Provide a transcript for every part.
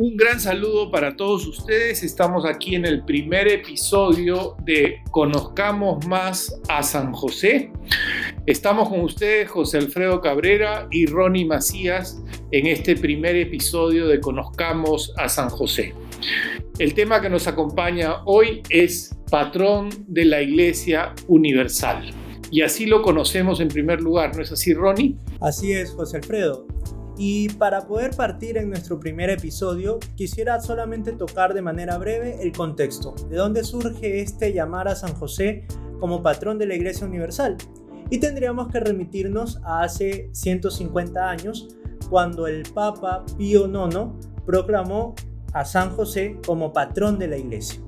Un gran saludo para todos ustedes. Estamos aquí en el primer episodio de Conozcamos más a San José. Estamos con ustedes, José Alfredo Cabrera y Ronnie Macías, en este primer episodio de Conozcamos a San José. El tema que nos acompaña hoy es patrón de la Iglesia Universal. Y así lo conocemos en primer lugar, ¿no es así, Ronnie? Así es, José Alfredo. Y para poder partir en nuestro primer episodio, quisiera solamente tocar de manera breve el contexto, de dónde surge este llamar a San José como patrón de la Iglesia Universal. Y tendríamos que remitirnos a hace 150 años, cuando el Papa Pío IX proclamó a San José como patrón de la Iglesia.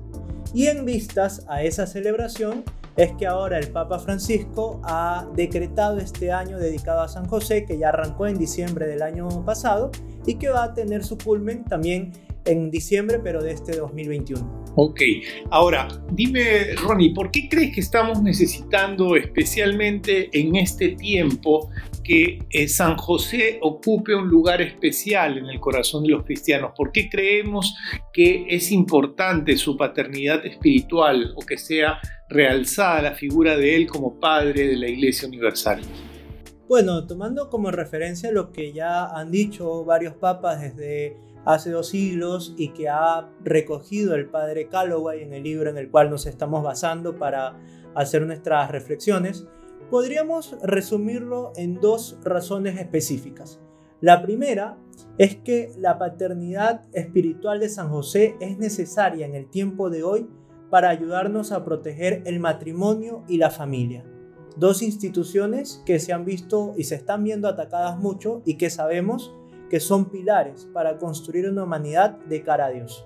Y en vistas a esa celebración, es que ahora el Papa Francisco ha decretado este año dedicado a San José, que ya arrancó en diciembre del año pasado y que va a tener su culmen también en diciembre, pero de este 2021. Ok, ahora dime Ronnie, ¿por qué crees que estamos necesitando especialmente en este tiempo que eh, San José ocupe un lugar especial en el corazón de los cristianos? ¿Por qué creemos que es importante su paternidad espiritual o que sea realzada la figura de él como padre de la Iglesia Universal? Bueno, tomando como referencia lo que ya han dicho varios papas desde hace dos siglos y que ha recogido el padre Calloway en el libro en el cual nos estamos basando para hacer nuestras reflexiones, podríamos resumirlo en dos razones específicas. La primera es que la paternidad espiritual de San José es necesaria en el tiempo de hoy para ayudarnos a proteger el matrimonio y la familia. Dos instituciones que se han visto y se están viendo atacadas mucho y que sabemos que son pilares para construir una humanidad de cara a Dios.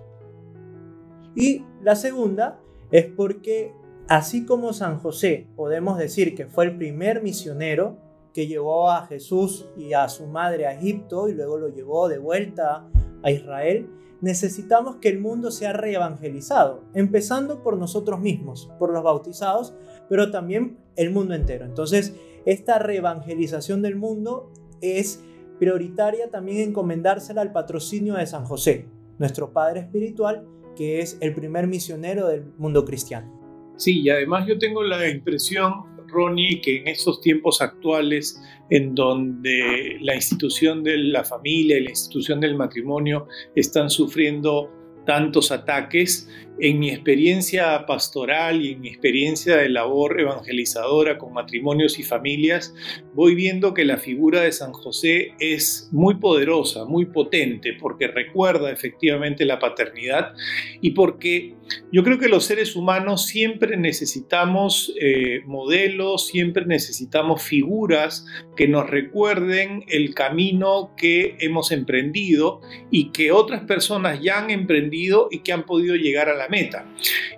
Y la segunda es porque así como San José podemos decir que fue el primer misionero que llevó a Jesús y a su madre a Egipto y luego lo llevó de vuelta a Israel, necesitamos que el mundo sea reevangelizado, empezando por nosotros mismos, por los bautizados, pero también el mundo entero. Entonces, esta reevangelización del mundo es prioritaria también encomendársela al patrocinio de San José, nuestro Padre Espiritual, que es el primer misionero del mundo cristiano. Sí, y además yo tengo la impresión Ronnie, que en estos tiempos actuales, en donde la institución de la familia y la institución del matrimonio están sufriendo tantos ataques, en mi experiencia pastoral y en mi experiencia de labor evangelizadora con matrimonios y familias, voy viendo que la figura de San José es muy poderosa, muy potente, porque recuerda efectivamente la paternidad y porque yo creo que los seres humanos siempre necesitamos eh, modelos, siempre necesitamos figuras que nos recuerden el camino que hemos emprendido y que otras personas ya han emprendido y que han podido llegar a la meta.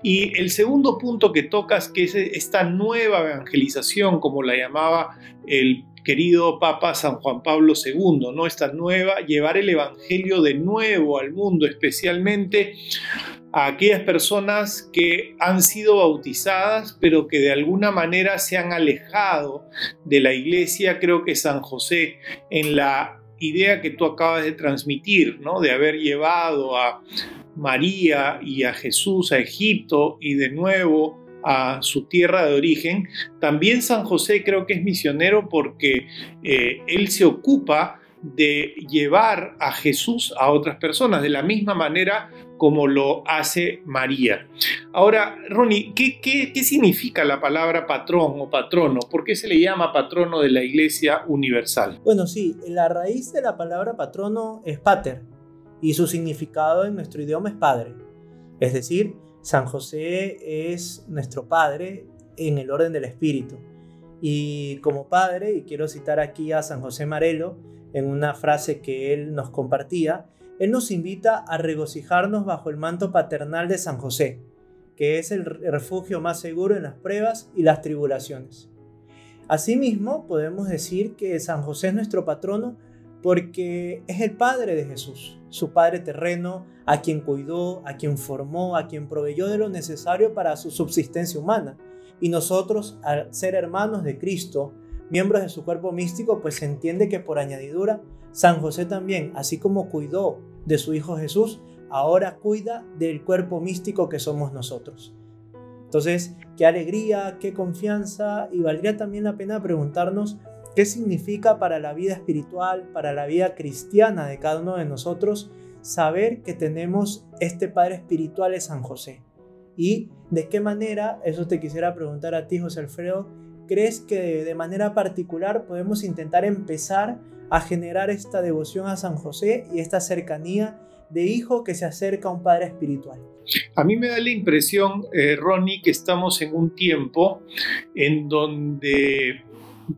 Y el segundo punto que tocas, que es esta nueva evangelización, como la llamaba el querido Papa San Juan Pablo II, ¿no? Esta nueva, llevar el Evangelio de nuevo al mundo, especialmente a aquellas personas que han sido bautizadas, pero que de alguna manera se han alejado de la iglesia. Creo que San José, en la idea que tú acabas de transmitir, ¿no? De haber llevado a María y a Jesús a Egipto y de nuevo a su tierra de origen, también San José creo que es misionero porque eh, él se ocupa de llevar a Jesús a otras personas, de la misma manera como lo hace María. Ahora, Ronnie, ¿qué, qué, significa la palabra patrón o patrono? ¿Por qué se le llama patrono de la Iglesia Universal? Bueno, sí, la raíz de la palabra patrono es pater y su significado en nuestro idioma es padre. Es decir, San José es nuestro Padre en el orden del Espíritu. Y como Padre, y quiero citar aquí a San José Marelo en una frase que él nos compartía, él nos invita a regocijarnos bajo el manto paternal de San José, que es el refugio más seguro en las pruebas y las tribulaciones. Asimismo, podemos decir que San José es nuestro patrono porque es el Padre de Jesús, su Padre terreno, a quien cuidó, a quien formó, a quien proveyó de lo necesario para su subsistencia humana. Y nosotros, al ser hermanos de Cristo, miembros de su cuerpo místico, pues se entiende que por añadidura, San José también, así como cuidó de su Hijo Jesús, ahora cuida del cuerpo místico que somos nosotros. Entonces, qué alegría, qué confianza y valdría también la pena preguntarnos qué significa para la vida espiritual, para la vida cristiana de cada uno de nosotros, saber que tenemos este Padre espiritual de San José. Y de qué manera, eso te quisiera preguntar a ti, José Alfredo, ¿crees que de manera particular podemos intentar empezar a generar esta devoción a San José y esta cercanía de hijo que se acerca a un padre espiritual. A mí me da la impresión, eh, Ronnie, que estamos en un tiempo en donde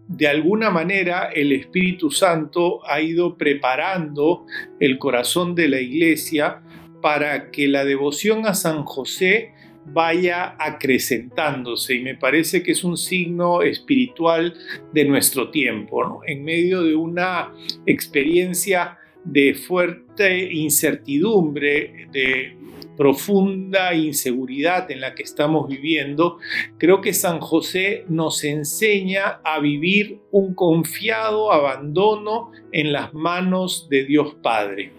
de alguna manera el Espíritu Santo ha ido preparando el corazón de la iglesia para que la devoción a San José vaya acrecentándose. Y me parece que es un signo espiritual de nuestro tiempo, en medio de una experiencia de fuerte incertidumbre, de profunda inseguridad en la que estamos viviendo, creo que San José nos enseña a vivir un confiado abandono en las manos de Dios Padre.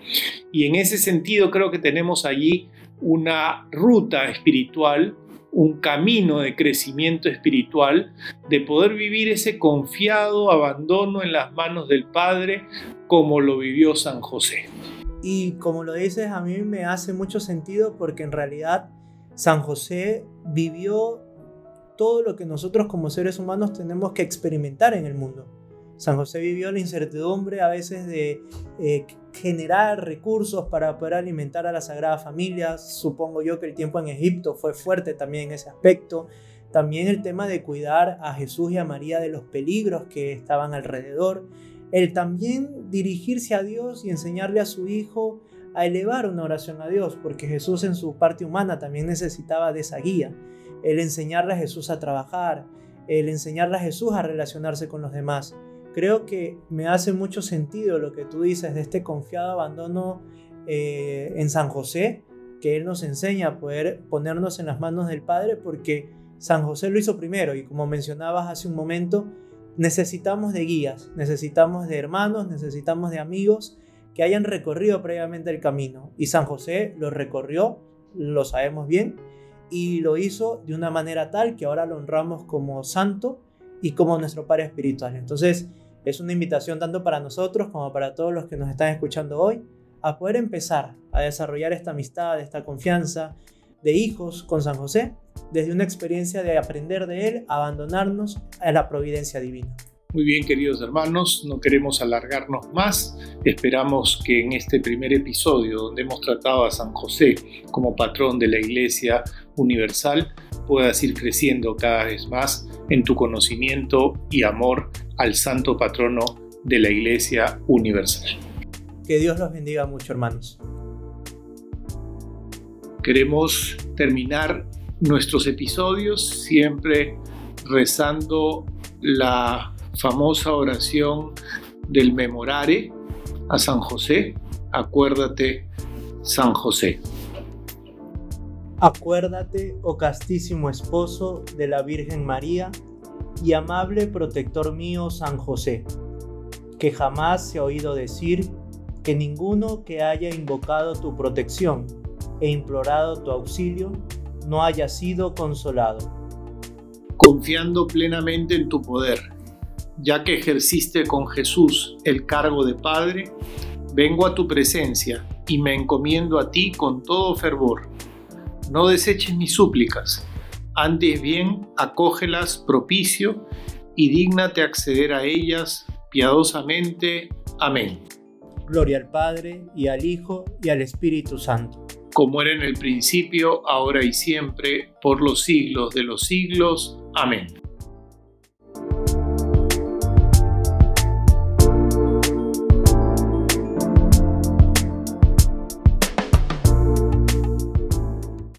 Y en ese sentido creo que tenemos allí una ruta espiritual un camino de crecimiento espiritual, de poder vivir ese confiado abandono en las manos del Padre como lo vivió San José. Y como lo dices, a mí me hace mucho sentido porque en realidad San José vivió todo lo que nosotros como seres humanos tenemos que experimentar en el mundo. San José vivió la incertidumbre a veces de eh, generar recursos para poder alimentar a la Sagrada Familia. Supongo yo que el tiempo en Egipto fue fuerte también en ese aspecto. También el tema de cuidar a Jesús y a María de los peligros que estaban alrededor. El también dirigirse a Dios y enseñarle a su Hijo a elevar una oración a Dios, porque Jesús en su parte humana también necesitaba de esa guía. El enseñarle a Jesús a trabajar, el enseñarle a Jesús a relacionarse con los demás creo que me hace mucho sentido lo que tú dices de este confiado abandono eh, en San José, que Él nos enseña a poder ponernos en las manos del Padre, porque San José lo hizo primero y como mencionabas hace un momento, necesitamos de guías, necesitamos de hermanos, necesitamos de amigos que hayan recorrido previamente el camino. Y San José lo recorrió, lo sabemos bien, y lo hizo de una manera tal que ahora lo honramos como santo y como nuestro Padre espiritual. Entonces, es una invitación tanto para nosotros como para todos los que nos están escuchando hoy a poder empezar a desarrollar esta amistad, esta confianza de hijos con San José desde una experiencia de aprender de él, abandonarnos a la providencia divina. Muy bien, queridos hermanos, no queremos alargarnos más. Esperamos que en este primer episodio, donde hemos tratado a San José como patrón de la Iglesia Universal, puedas ir creciendo cada vez más en tu conocimiento y amor al santo patrono de la Iglesia Universal. Que Dios los bendiga mucho, hermanos. Queremos terminar nuestros episodios siempre rezando la famosa oración del memorare a San José. Acuérdate, San José. Acuérdate, oh castísimo esposo de la Virgen María y amable protector mío San José, que jamás se ha oído decir que ninguno que haya invocado tu protección e implorado tu auxilio no haya sido consolado. Confiando plenamente en tu poder ya que ejerciste con Jesús el cargo de Padre, vengo a tu presencia y me encomiendo a ti con todo fervor. No deseches mis súplicas, antes bien acógelas propicio y dígnate acceder a ellas piadosamente. Amén. Gloria al Padre y al Hijo y al Espíritu Santo. Como era en el principio, ahora y siempre, por los siglos de los siglos. Amén.